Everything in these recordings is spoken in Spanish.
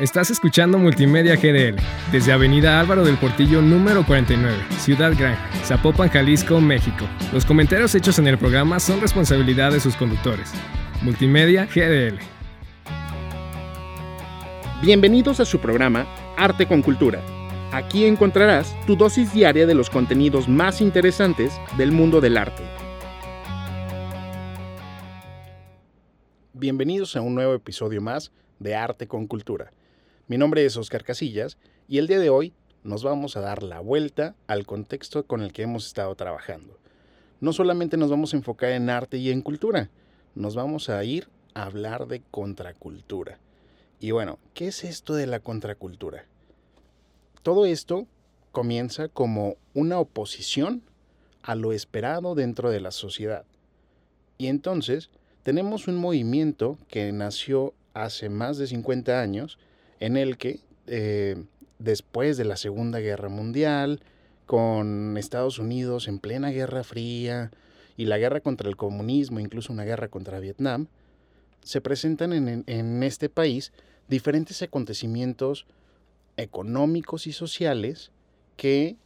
Estás escuchando Multimedia GDL desde Avenida Álvaro del Portillo número 49, Ciudad Gran, Zapopan, Jalisco, México. Los comentarios hechos en el programa son responsabilidad de sus conductores. Multimedia GDL. Bienvenidos a su programa Arte con Cultura. Aquí encontrarás tu dosis diaria de los contenidos más interesantes del mundo del arte. Bienvenidos a un nuevo episodio más de Arte con Cultura. Mi nombre es Oscar Casillas y el día de hoy nos vamos a dar la vuelta al contexto con el que hemos estado trabajando. No solamente nos vamos a enfocar en arte y en cultura, nos vamos a ir a hablar de contracultura. Y bueno, ¿qué es esto de la contracultura? Todo esto comienza como una oposición a lo esperado dentro de la sociedad. Y entonces tenemos un movimiento que nació hace más de 50 años en el que eh, después de la Segunda Guerra Mundial, con Estados Unidos en plena Guerra Fría y la guerra contra el comunismo, incluso una guerra contra Vietnam, se presentan en, este país diferentes acontecimientos económicos y sociales que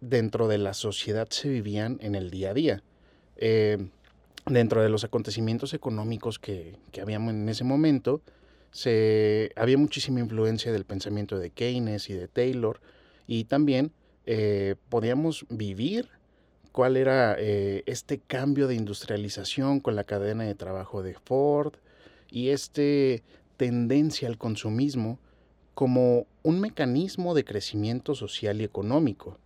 dentro de la sociedad se vivían en el día a día. Eh, dentro de los acontecimientos económicos que, que habíamos en ese momento, se, había muchísima influencia del pensamiento de Keynes y de Taylor y también eh, podíamos vivir cuál era eh, este cambio de industrialización con la cadena de trabajo de Ford y este tendencia al consumismo como un mecanismo de crecimiento social y económico.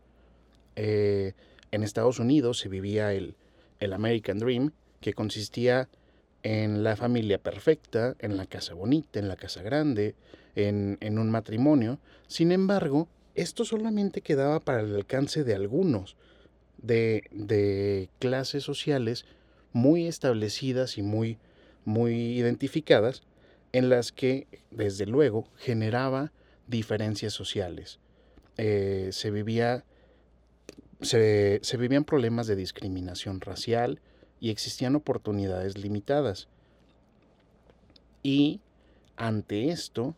Eh, en Estados Unidos se vivía el, el American Dream, que consistía en la familia perfecta, en la casa bonita, en la casa grande, en, un matrimonio. Sin embargo, esto solamente quedaba para el alcance de algunos, de, de clases sociales muy establecidas y muy, muy identificadas, en las que, desde luego, generaba diferencias sociales. Eh, se, vivía, se, se vivían problemas de discriminación racial, y existían oportunidades limitadas. Y ante esto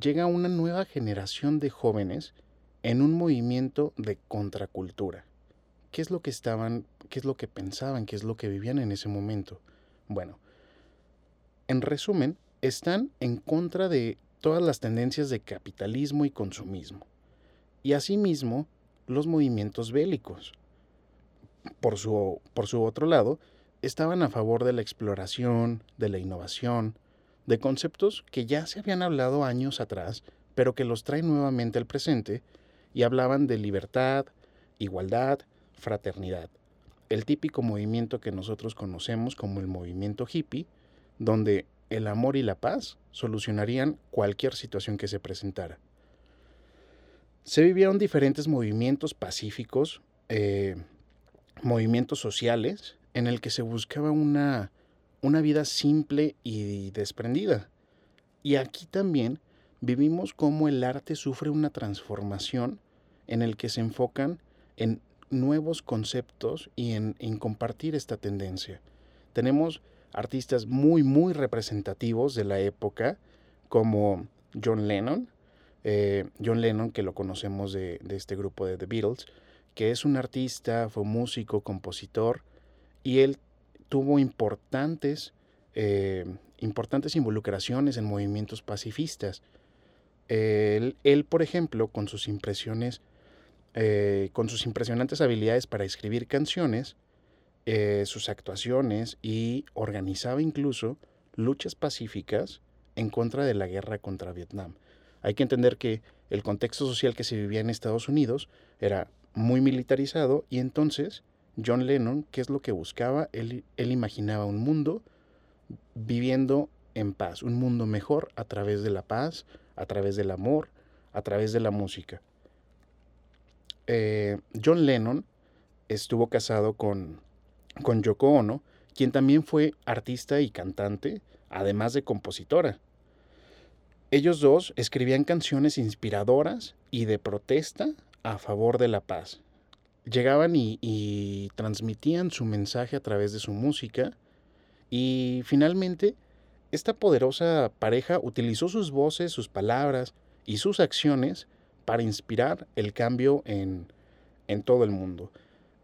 llega una nueva generación de jóvenes en un movimiento de contracultura. ¿Qué es lo que estaban, qué es lo que pensaban, qué es lo que vivían en ese momento? Bueno, en resumen, están en contra de todas las tendencias de capitalismo y consumismo. Y asimismo, los movimientos bélicos por su, por su otro lado, estaban a favor de la exploración, de la innovación, de conceptos que ya se habían hablado años atrás, pero que los traen nuevamente al presente, y hablaban de libertad, igualdad, fraternidad, el típico movimiento que nosotros conocemos como el movimiento hippie, donde el amor y la paz solucionarían cualquier situación que se presentara. Se vivieron diferentes movimientos pacíficos, eh, movimientos sociales en el que se buscaba una, una vida simple y desprendida. Y aquí también vivimos cómo el arte sufre una transformación en el que se enfocan en nuevos conceptos y en, compartir esta tendencia. Tenemos artistas muy, muy representativos de la época, como John Lennon, eh, John Lennon, que lo conocemos de, de, este grupo de The Beatles, que es un artista, fue músico, compositor, y él tuvo importantes, eh, importantes involucraciones en movimientos pacifistas. Él, por ejemplo, con sus impresiones, eh, con sus impresionantes habilidades para escribir canciones, eh, sus actuaciones y organizaba incluso luchas pacíficas en contra de la guerra contra Vietnam. Hay que entender que el contexto social que se vivía en Estados Unidos era muy militarizado y entonces John Lennon, ¿qué es lo que buscaba? Él, imaginaba un mundo viviendo en paz, un mundo mejor a través de la paz, a través del amor, a través de la música. Eh, John Lennon estuvo casado con, con Yoko Ono, quien también fue artista y cantante, además de compositora. Ellos dos escribían canciones inspiradoras y de protesta a favor de la paz. Llegaban y, transmitían su mensaje a través de su música y finalmente esta poderosa pareja utilizó sus voces, sus palabras y sus acciones para inspirar el cambio en, en todo el mundo.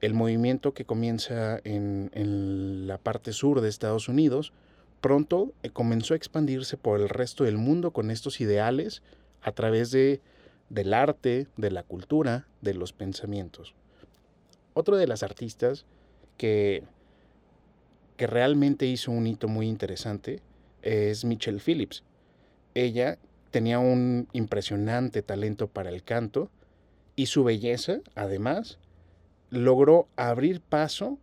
El movimiento que comienza en, en la parte sur de Estados Unidos pronto eh, comenzó a expandirse por el resto del mundo con estos ideales a través de, del arte, de la cultura, de los pensamientos. Otro de las artistas que, que realmente hizo un hito muy interesante es Michelle Phillips. Ella tenía un impresionante talento para el canto y su belleza, además, logró abrir paso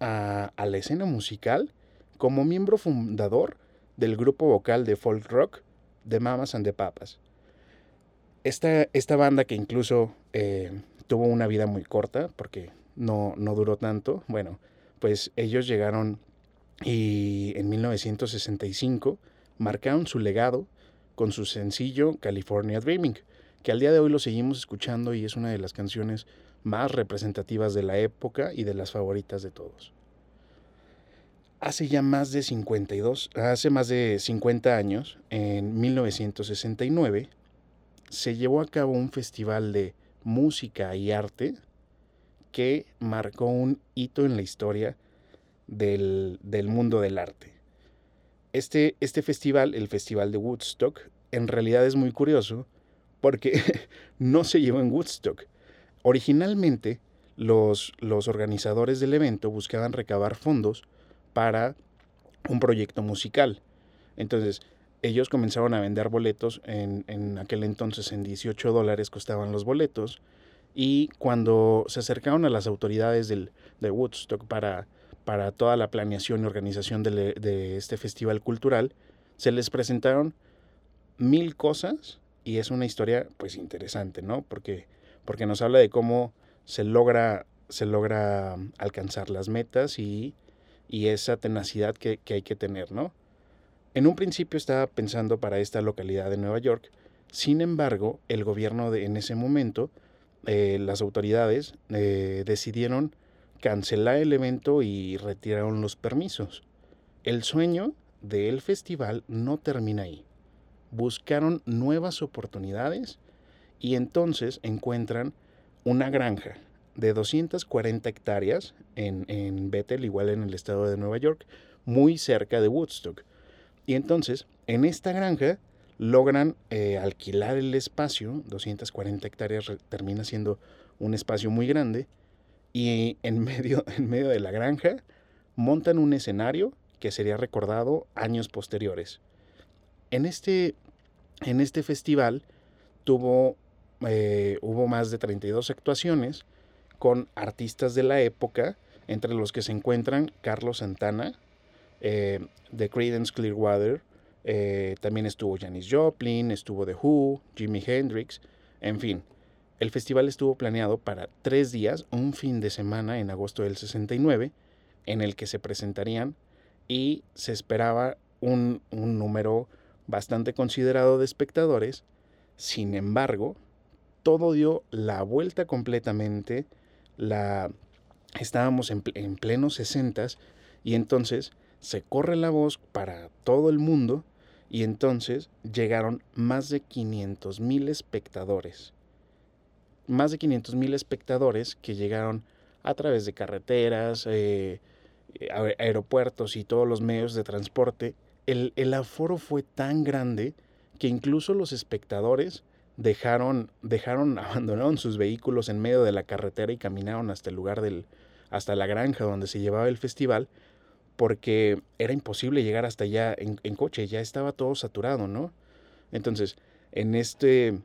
a, a la escena musical como miembro fundador del grupo vocal de folk rock The Mamas and the Papas. Esta, esta banda que incluso eh, tuvo una vida muy corta porque no, no duró tanto, bueno, pues ellos llegaron y en 1965 marcaron su legado con su sencillo California Dreaming, que al día de hoy lo seguimos escuchando y es una de las canciones más representativas de la época y de las favoritas de todos. Hace ya más de 52, hace más de 50 años, en 1969, se llevó a cabo un festival de música y arte que marcó un hito en la historia del, mundo del arte. Este, este festival, el Festival de Woodstock, en realidad es muy curioso porque no se llevó en Woodstock. Originalmente, los, los organizadores del evento buscaban recabar fondos para un proyecto musical. Entonces, ellos comenzaron a vender boletos, en, aquel entonces en 18 dólares costaban los boletos, y cuando se acercaron a las autoridades del, de Woodstock para, para toda la planeación y organización de, de este festival cultural, se les presentaron mil cosas y es una historia pues interesante, ¿no? Porque, porque nos habla de cómo se logra, se logra alcanzar las metas y y esa tenacidad que, hay que tener, ¿no? En un principio estaba pensando para esta localidad de Nueva York, sin embargo, el gobierno de, en ese momento, eh, las autoridades eh, decidieron cancelar el evento y retiraron los permisos. El sueño del festival no termina ahí. Buscaron nuevas oportunidades y entonces encuentran una granja de 240 hectáreas en, en Bethel, igual en el estado de Nueva York, muy cerca de Woodstock. Y entonces, en esta granja logran eh, alquilar el espacio, 240 hectáreas termina siendo un espacio muy grande, y en medio, en medio de la granja montan un escenario que sería recordado años posteriores. En este, en este festival tuvo, eh, hubo más de 32 actuaciones, con artistas de la época, entre los que se encuentran Carlos Santana, eh, de Creedence Clearwater, eh, también estuvo Janis Joplin, estuvo The Who, Jimi Hendrix, en fin. El festival estuvo planeado para tres días, un fin de semana en agosto del 69, en el que se presentarían y se esperaba un, un número bastante considerado de espectadores. Sin embargo, todo dio la vuelta completamente la estábamos en, en plenos sesentas y entonces se corre la voz para todo el mundo y entonces llegaron más de 500 mil espectadores. Más de 500 mil espectadores que llegaron a través de carreteras, eh, aeropuertos y todos los medios de transporte. El, el aforo fue tan grande que incluso los espectadores dejaron, dejaron, abandonaron sus vehículos en medio de la carretera y caminaron hasta el lugar del, hasta la granja donde se llevaba el festival, porque era imposible llegar hasta allá en, coche, ya estaba todo saturado, ¿no? Entonces, en este,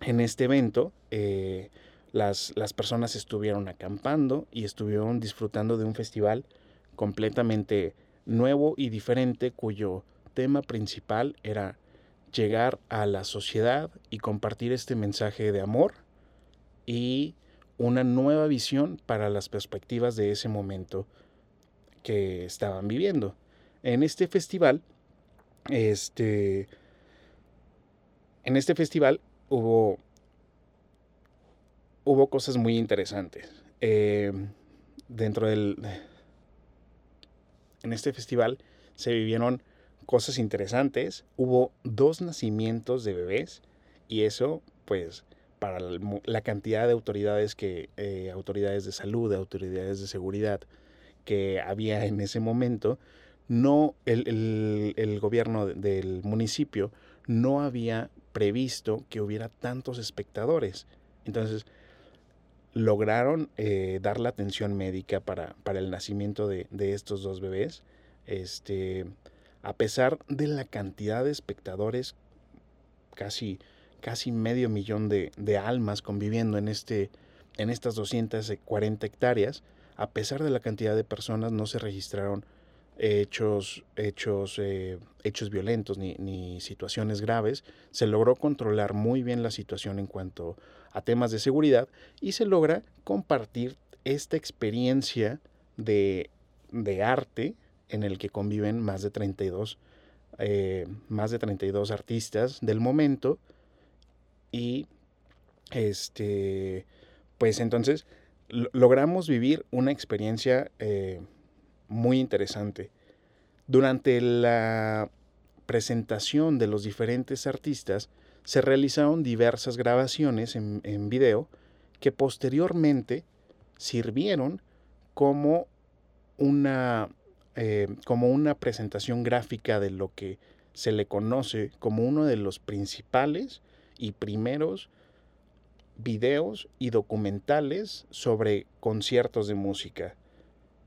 en este evento, eh, las, las personas estuvieron acampando y estuvieron disfrutando de un festival completamente nuevo y diferente cuyo tema principal era llegar a la sociedad y compartir este mensaje de amor y una nueva visión para las perspectivas de ese momento que estaban viviendo. En este festival, este, en este festival hubo, hubo cosas muy interesantes. Eh, dentro del, en este festival se vivieron cosas interesantes, hubo dos nacimientos de bebés y eso, pues, para la cantidad de autoridades que, eh, autoridades de salud, de autoridades de seguridad que había en ese momento, no, el, gobierno del municipio no había previsto que hubiera tantos espectadores. Entonces, lograron eh, dar la atención médica para, para el nacimiento de, estos dos bebés. Este, a pesar de la cantidad de espectadores, casi, casi medio millón de, almas conviviendo en, este, en estas 240 hectáreas, a pesar de la cantidad de personas no se registraron hechos, hechos, eh, hechos violentos ni, situaciones graves. Se logró controlar muy bien la situación en cuanto a temas de seguridad y se logra compartir esta experiencia de, de arte en el que conviven más de 32, eh, más de 32 artistas del momento y este pues entonces logramos vivir una experiencia eh, muy interesante. Durante la presentación de los diferentes artistas se realizaron diversas grabaciones en, en video que posteriormente sirvieron como una eh, como una presentación gráfica de lo que se le conoce como uno de los principales y primeros videos y documentales sobre conciertos de música.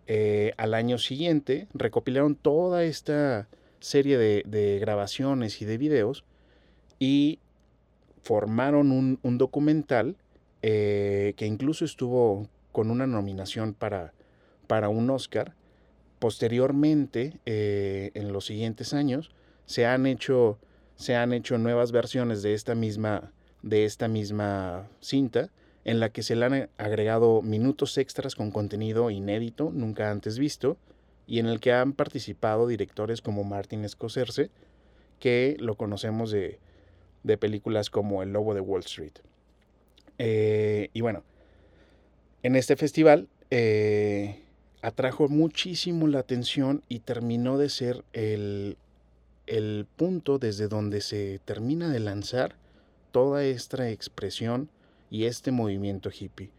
Eh, al año siguiente recopilaron toda esta serie de, grabaciones y de videos y formaron un, documental eh, que incluso estuvo con una nominación para, para un Oscar Posteriormente, eh, en los siguientes años, se han hecho, se han hecho nuevas versiones de esta misma, de esta misma cinta, en la que se le han agregado minutos extras con contenido inédito, nunca antes visto, y en el que han participado directores como Martin Scorsese, que lo conocemos de, películas como El Lobo de Wall Street. Eh, y bueno, en este festival eh, atrajo muchísimo la atención y terminó de ser el, punto desde donde se termina de lanzar toda esta expresión y este movimiento hippie.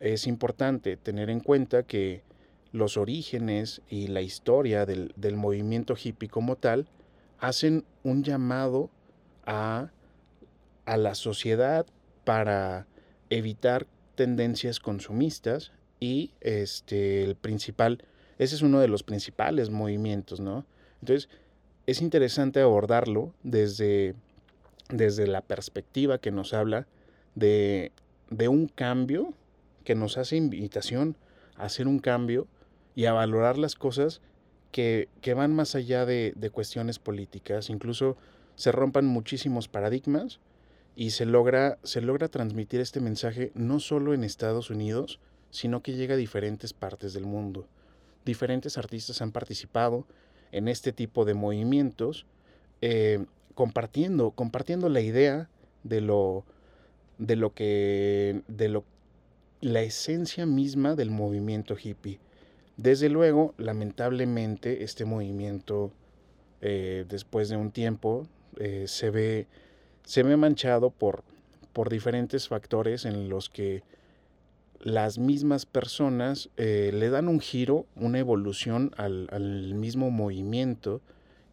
Es importante tener en cuenta que los orígenes y la historia del, del movimiento hippie como tal hacen un llamado a, a la sociedad para evitar tendencias consumistas y este, el principal, ese es uno de los principales movimientos, ¿no? Entonces, es interesante abordarlo desde, desde la perspectiva que nos habla de, de un cambio, que nos hace invitación a hacer un cambio y a valorar las cosas que, que van más allá de, de, cuestiones políticas. Incluso se rompan muchísimos paradigmas y se logra, se logra transmitir este mensaje no solo en Estados Unidos, sino que llega a diferentes partes del mundo. Diferentes artistas han participado en este tipo de movimientos, eh, compartiendo, compartiendo la idea de lo, de lo que, de lo, la esencia misma del movimiento hippie. Desde luego, lamentablemente, este movimiento, eh, después de un tiempo, eh, se, ve, se ve manchado por, por diferentes factores en los que las mismas personas eh, le dan un giro, una evolución al, mismo movimiento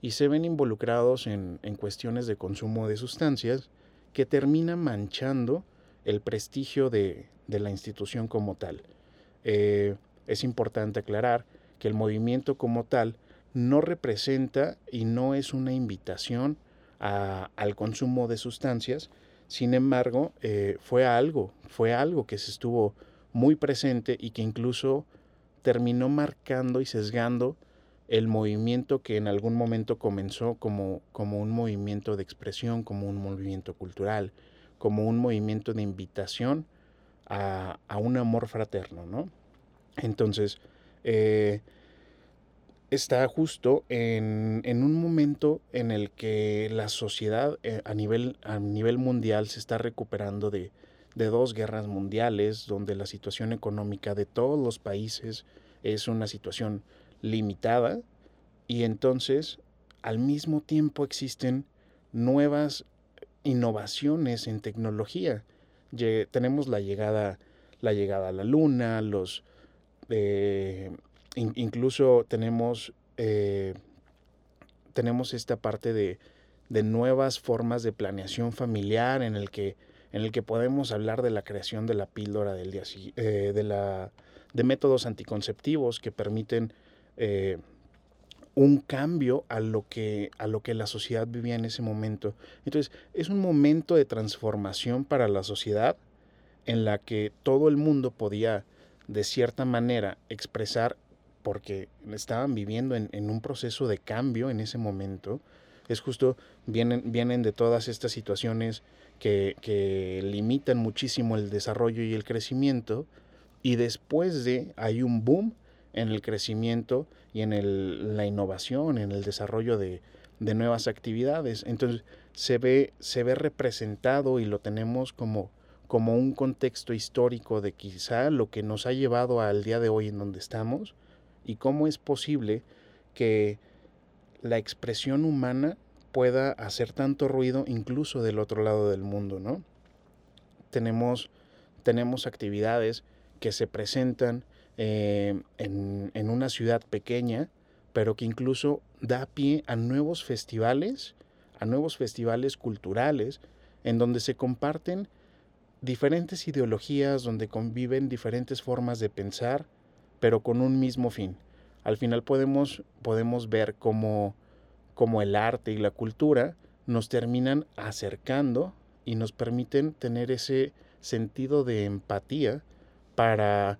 y se ven involucrados en, cuestiones de consumo de sustancias que termina manchando el prestigio de, la institución como tal. Eh, es importante aclarar que el movimiento como tal no representa y no es una invitación al consumo de sustancias, sin embargo, eh, fue algo, fue algo que se estuvo muy presente y que incluso terminó marcando y sesgando el movimiento que en algún momento comenzó como, como un movimiento de expresión, como un movimiento cultural, como un movimiento de invitación a, un amor fraterno, ¿no? Entonces, eh, está justo en, en, un momento en el que la sociedad eh, a, nivel, a nivel mundial se está recuperando de, de dos guerras mundiales, donde la situación económica de todos los países es una situación limitada, y entonces al mismo tiempo existen nuevas innovaciones en tecnología. tenemos la llegada, la llegada a la luna, los, eh, incluso tenemos, eh, tenemos esta parte de, de, nuevas formas de planeación familiar en el que, en el que podemos hablar de la creación de la píldora del día, eh, de, métodos anticonceptivos que permiten un cambio a lo, que, a lo que la sociedad vivía en ese momento. Entonces, es un momento de transformación para la sociedad en la que todo el mundo podía, de cierta manera, expresar, porque estaban viviendo en, un proceso de cambio en ese momento. Es justo, vienen, vienen de todas estas situaciones que, que limitan muchísimo el desarrollo y el crecimiento, y después de, hay un boom en el crecimiento y en el, la innovación, en el desarrollo de, de, nuevas actividades. Entonces se ve, se ve representado y lo tenemos como, como un contexto histórico de quizá lo que nos ha llevado al día de hoy en donde estamos y cómo es posible que la expresión humana pueda hacer tanto ruido incluso del otro lado del mundo, ¿no? Tenemos, tenemos actividades que se presentan eh, en, una ciudad pequeña, pero que incluso da pie a nuevos festivales, a nuevos festivales culturales, en donde se comparten diferentes ideologías, donde conviven diferentes formas de pensar, pero con un mismo fin. Al final podemos, podemos ver cómo, cómo el arte y la cultura nos terminan acercando y nos permiten tener ese sentido de empatía para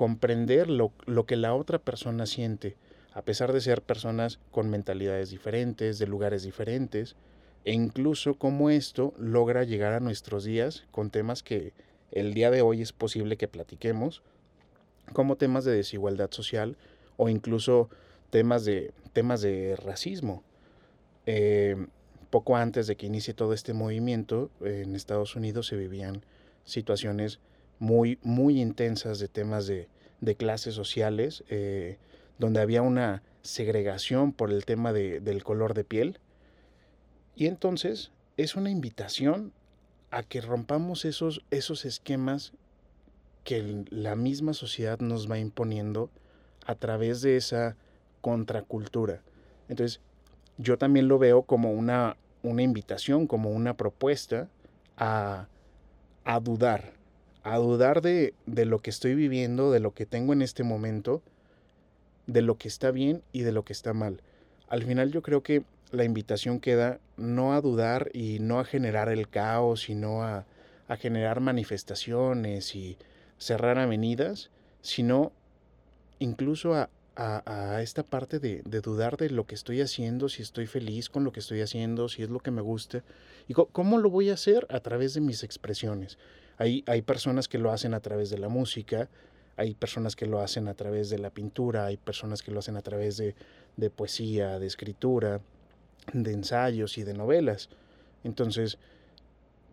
comprender lo, que la otra persona siente, a pesar de ser personas con mentalidades diferentes, de lugares diferentes, e incluso cómo esto logra llegar a nuestros días con temas que el día de hoy es posible que platiquemos, como temas de desigualdad social o incluso temas de, temas de racismo. Eh, poco antes de que inicie todo este movimiento, en Estados Unidos se vivían situaciones muy, muy intensas de temas de, clases sociales, eh, donde había una segregación por el tema del color de piel. Y entonces es una invitación a que rompamos esos, esos esquemas que la misma sociedad nos va imponiendo a través de esa contracultura. Entonces, yo también lo veo como una, una invitación, como una propuesta a, a dudar, a dudar de, de, lo que estoy viviendo, de lo que tengo en este momento, de lo que está bien y de lo que está mal. Al final yo creo que la invitación queda no a dudar y no a generar el caos, sino a, a generar manifestaciones y cerrar avenidas, sino incluso a, a, esta parte de, de, dudar de lo que estoy haciendo, si estoy feliz con lo que estoy haciendo, si es lo que me gusta, y cómo lo voy a hacer a través de mis expresiones. Hay, personas que lo hacen a través de la música, hay personas que lo hacen a través de la pintura, hay personas que lo hacen a través de, poesía, de escritura, de ensayos y de novelas. Entonces,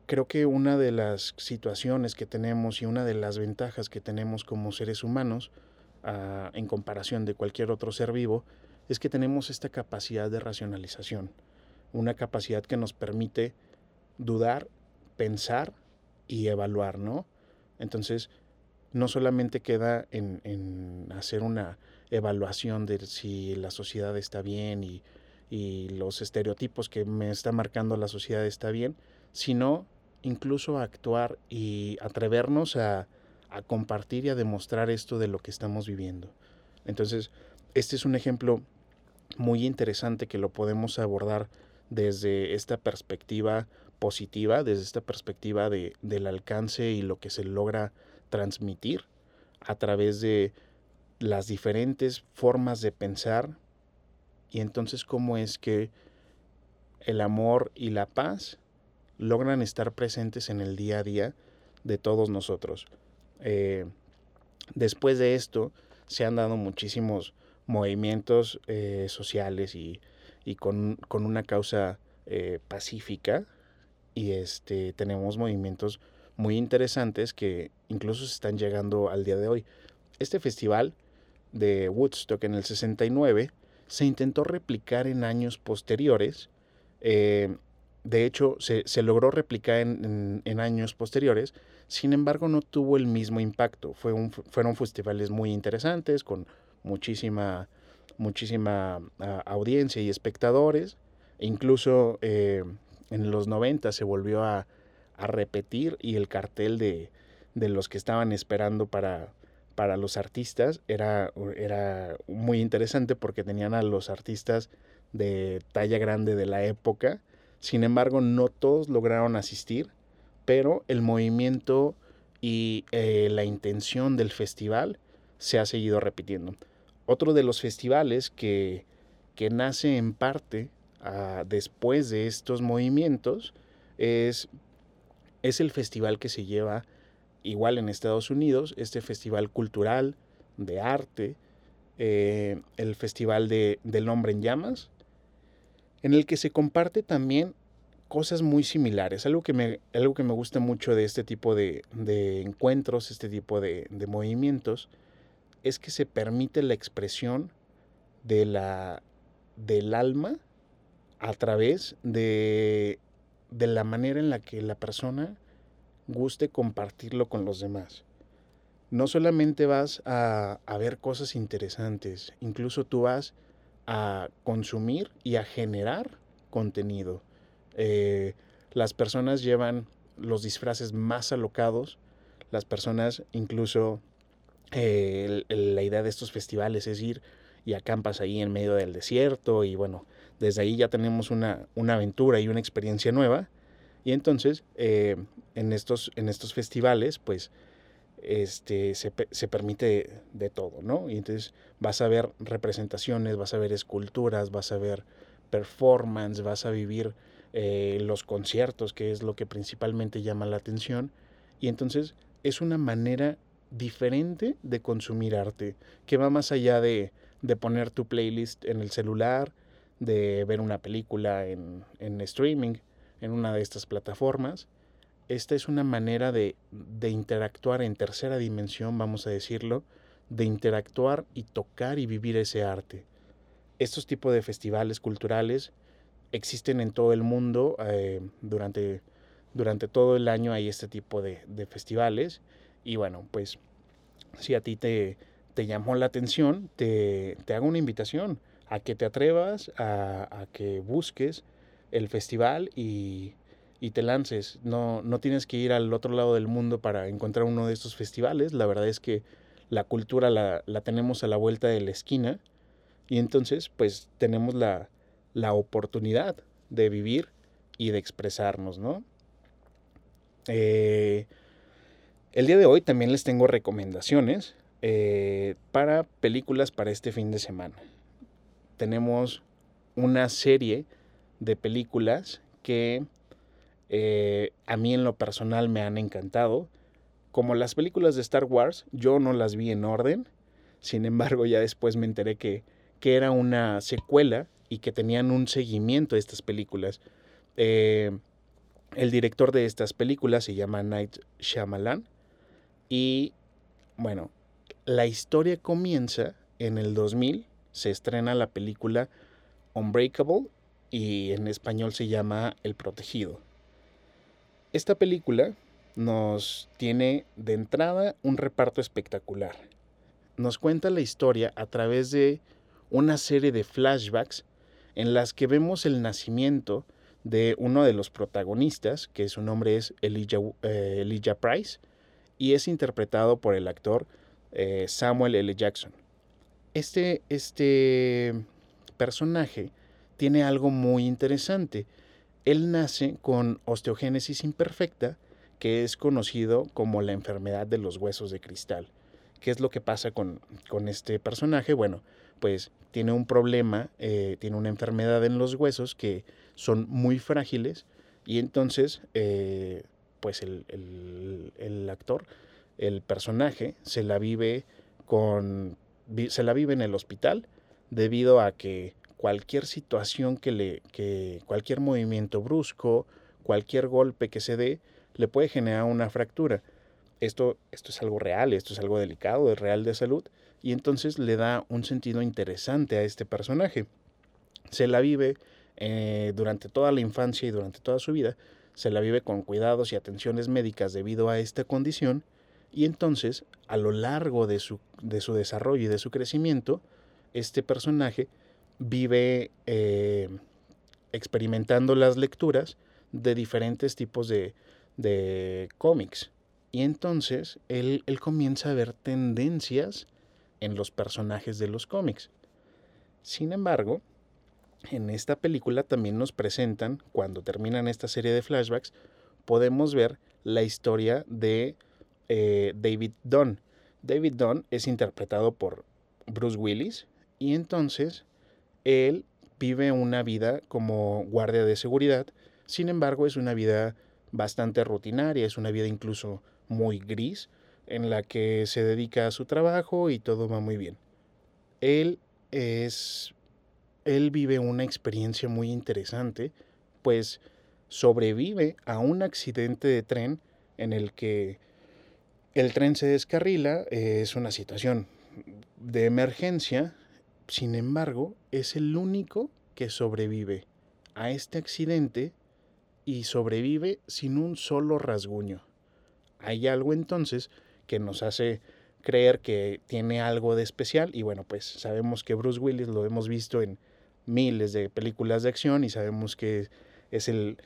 creo que una de las situaciones que tenemos y una de las ventajas que tenemos como seres humanos, ah, en comparación de cualquier otro ser vivo, es que tenemos esta capacidad de racionalización, una capacidad que nos permite dudar, pensar y evaluar, ¿no? Entonces, no solamente queda en, hacer una evaluación de si la sociedad está bien y, los estereotipos que me está marcando la sociedad está bien, sino incluso actuar y atrevernos a, a compartir y a demostrar esto de lo que estamos viviendo. Entonces, este es un ejemplo muy interesante que lo podemos abordar desde esta perspectiva positiva desde esta perspectiva de, del alcance y lo que se logra transmitir a través de las diferentes formas de pensar y entonces cómo es que el amor y la paz logran estar presentes en el día a día de todos nosotros. Eh, después de esto se han dado muchísimos movimientos eh, sociales y, con, una causa eh, pacífica y este, tenemos movimientos muy interesantes que incluso se están llegando al día de hoy. Este festival de Woodstock en el 69 se intentó replicar en años posteriores. Eh, de hecho, se, logró replicar en, años posteriores, sin embargo no tuvo el mismo impacto. Fue un, fueron festivales muy interesantes, con muchísima, muchísima ah, audiencia y espectadores. Incluso eh, en los 90 se volvió a, a repetir y el cartel de, de los que estaban esperando para, para los artistas era, era muy interesante porque tenían a los artistas de talla grande de la época. Sin embargo, no todos lograron asistir, pero el movimiento y eh, la intención del festival se ha seguido repitiendo. Otro de los festivales que, que nace en parte ah, después de estos movimientos es, es el festival que se lleva igual en Estados Unidos, este festival cultural de arte, eh, el Festival de, del Hombre en Llamas, en el que se comparte también cosas muy similares. Algo que me, algo que me gusta mucho de este tipo de, encuentros, este tipo de, movimientos, es que se permite la expresión de la, del alma a través de, de la manera en la que la persona guste compartirlo con los demás. No solamente vas a, ver cosas interesantes, incluso tú vas a consumir y a generar contenido. Eh, las personas llevan los disfraces más alocados, las personas incluso eh, la idea de estos festivales es ir y acampas ahí en medio del desierto y bueno, desde ahí ya tenemos una, una aventura y una experiencia nueva y entonces, eh, en, estos, en estos festivales, pues, este, se, se, permite de todo, ¿no? Y entonces vas a ver representaciones, vas a ver esculturas, vas a ver performance, vas a vivir eh, los conciertos, que es lo que principalmente llama la atención. Y entonces es una manera diferente de consumir arte, que va más allá de, de poner tu playlist en el celular, de ver una película en, en streaming, en una de estas plataformas. Esta es una manera de, interactuar en tercera dimensión, vamos a decirlo, de interactuar y tocar y vivir ese arte. Estos tipos de festivales culturales existen en todo el mundo. Eh, durante, durante todo el año hay este tipo de, festivales. Y bueno, pues si a ti te, te llamó la atención, te, te, hago una invitación a que te atrevas, a, a que busques el festival y, te lances. No, no tienes que ir al otro lado del mundo para encontrar uno de estos festivales. La verdad es que la cultura la, tenemos a la vuelta de la esquina y entonces pues tenemos la, oportunidad de vivir y de expresarnos, ¿no? Eh, el día de hoy también les tengo recomendaciones eh, para películas para este fin de semana. Tenemos una serie de películas que eh, a mí en lo personal me han encantado. Como las películas de Star Wars, yo no las vi en orden. Sin embargo, ya después me enteré que, que era una secuela y que tenían un seguimiento de estas películas. Eh, el director de estas películas se llama Night Shyamalan. Y bueno, la historia comienza en el 2000. Se estrena la película Unbreakable y en español se llama El Protegido. Esta película nos tiene de entrada un reparto espectacular. Nos cuenta la historia a través de una serie de flashbacks en las que vemos el nacimiento de uno de los protagonistas, que su nombre es Elijah, eh, Price, y es interpretado por el actor eh, Samuel L. Jackson. Este, este personaje tiene algo muy interesante. Él nace con osteogénesis imperfecta, que es conocido como la enfermedad de los huesos de cristal. ¿Qué es lo que pasa con, este personaje? Bueno, pues tiene un problema, eh, tiene una enfermedad en los huesos que son muy frágiles y entonces, eh, pues el, el, actor, el personaje, se la vive con, se la vive en el hospital debido a que cualquier situación que le, que cualquier movimiento brusco, cualquier golpe que se dé, le puede generar una fractura. Esto, esto es algo real, esto es algo delicado, es real de salud. y entonces le da un sentido interesante a este personaje. Se la vive eh, durante toda la infancia y durante toda su vida, se la vive con cuidados y atenciones médicas debido a esta condición, y entonces, a lo largo de su, de su desarrollo y de su crecimiento, este personaje vive eh, experimentando las lecturas de diferentes tipos de, de cómics. Y entonces él, él, comienza a ver tendencias en los personajes de los cómics. Sin embargo, en esta película también nos presentan, cuando terminan esta serie de flashbacks, podemos ver la historia de eh, David Dunn. David Dunn es interpretado por Bruce Willis y entonces él vive una vida como guardia de seguridad, sin embargo es una vida bastante rutinaria, es una vida incluso muy gris, en la que se dedica a su trabajo y todo va muy bien. Él es él vive una experiencia muy interesante, pues sobrevive a un accidente de tren en el que el tren se descarrila, es una situación de emergencia, sin embargo, es el único que sobrevive a este accidente y sobrevive sin un solo rasguño. Hay algo entonces que nos hace creer que tiene algo de especial y bueno, pues sabemos que Bruce Willis lo hemos visto en miles de películas de acción y sabemos que es el,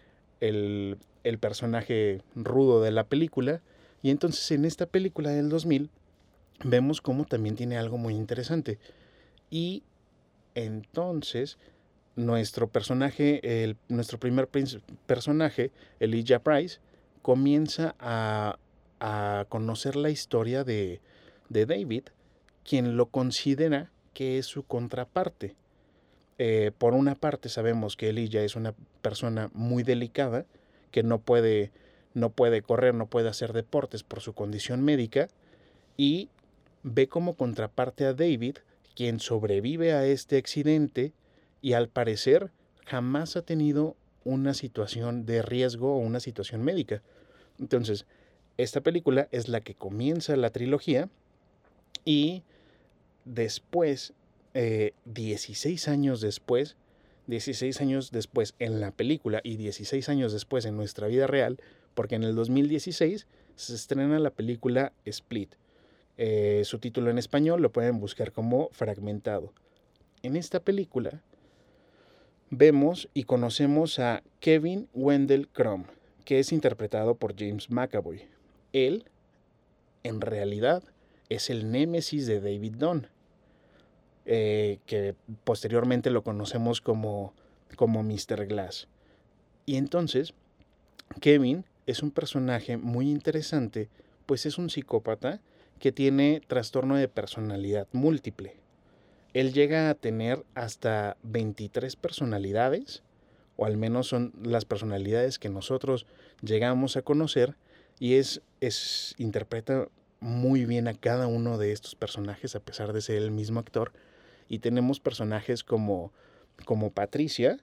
el, el personaje rudo de la película. Y entonces en esta película del 2000 vemos cómo también tiene algo muy interesante. Y entonces nuestro personaje, el, nuestro primer personaje, Elijah Price, comienza a, a conocer la historia de, de David, quien lo considera que es su contraparte. Eh, por una parte sabemos que Elijah es una persona muy delicada, que no puede, no puede correr, no puede hacer deportes por su condición médica, y ve como contraparte a David, quien sobrevive a este accidente y al parecer jamás ha tenido una situación de riesgo o una situación médica. Entonces, esta película es la que comienza la trilogía y después 16 eh, años después, 16 años después en la película y 16 años después en nuestra vida real, porque en el 2016 se estrena la película Split. Eh, su título en español lo pueden buscar como Fragmentado. En esta película vemos y conocemos a Kevin Wendell Crumb, que es interpretado por James McAvoy. Él, en realidad, es el némesis de David Dunn eh, que posteriormente lo conocemos como, como Mr. Glass. Y entonces, Kevin es un personaje muy interesante, pues es un psicópata que tiene trastorno de personalidad múltiple. Él llega a tener hasta 23 personalidades, o al menos son las personalidades que nosotros llegamos a conocer, y es, es interpreta muy bien a cada uno de estos personajes, a pesar de ser el mismo actor, y tenemos personajes como, como Patricia,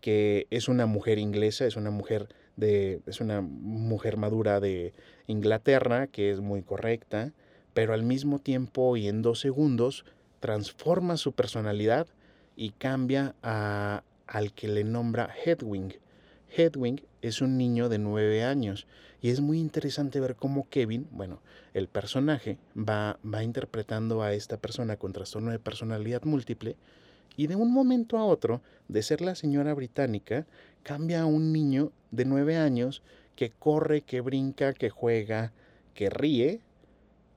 que es una mujer inglesa, es una mujer es una mujer madura de Inglaterra que es muy correcta, pero al mismo tiempo y en dos segundos transforma su personalidad y cambia a, al que le nombra Hedwig. Hedwig es un niño de nueve años y es muy interesante ver cómo Kevin, bueno, el personaje, va, va interpretando a esta persona con trastorno de personalidad múltiple y de un momento a otro, de ser la señora británica, cambia a un niño de nueve años que corre, que brinca, que juega, que ríe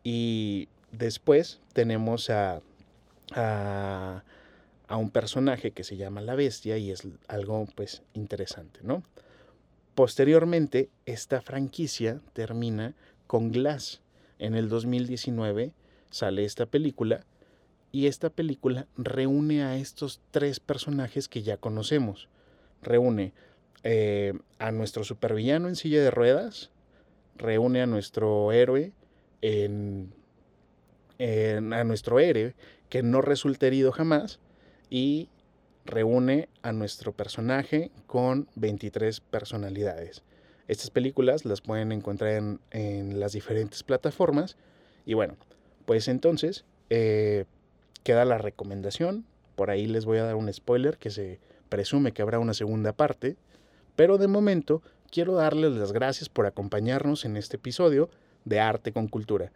y después tenemos a, a, a un personaje que se llama la bestia y es algo pues interesante, ¿no? Posteriormente, esta franquicia termina con Glass. En el 2019 sale esta película y esta película reúne a estos tres personajes que ya conocemos. Reúne eh, a nuestro supervillano en silla de ruedas, reúne a nuestro héroe en, a nuestro héroe que no resulta herido jamás y reúne a nuestro personaje con 23 personalidades. Estas películas las pueden encontrar en, las diferentes plataformas. Y bueno, pues entonces eh, queda la recomendación. Por ahí les voy a dar un spoiler que se presume que habrá una segunda parte. Pero de momento quiero darles las gracias por acompañarnos en este episodio de Arte con Cultura.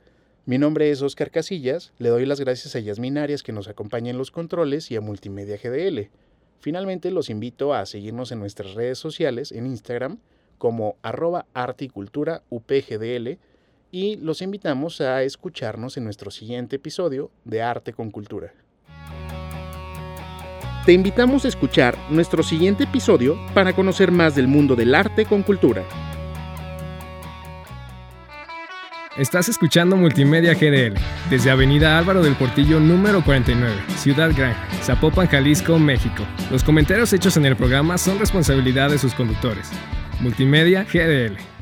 Mi nombre es Oscar Casillas, le doy las gracias a Yasmin Arias que nos acompaña en los controles y a Multimedia GDL. Finalmente los invito a seguirnos en nuestras redes sociales en Instagram como arroba arte y cultura UPGDL y los invitamos a escucharnos en nuestro siguiente episodio de Arte con Cultura. Te invitamos a escuchar nuestro siguiente episodio para conocer más del mundo del arte con cultura. Estás escuchando Multimedia GDL desde Avenida Álvaro del Portillo número 49, Ciudad Gran, Zapopan, Jalisco, México. Los comentarios hechos en el programa son responsabilidad de sus conductores. Multimedia GDL.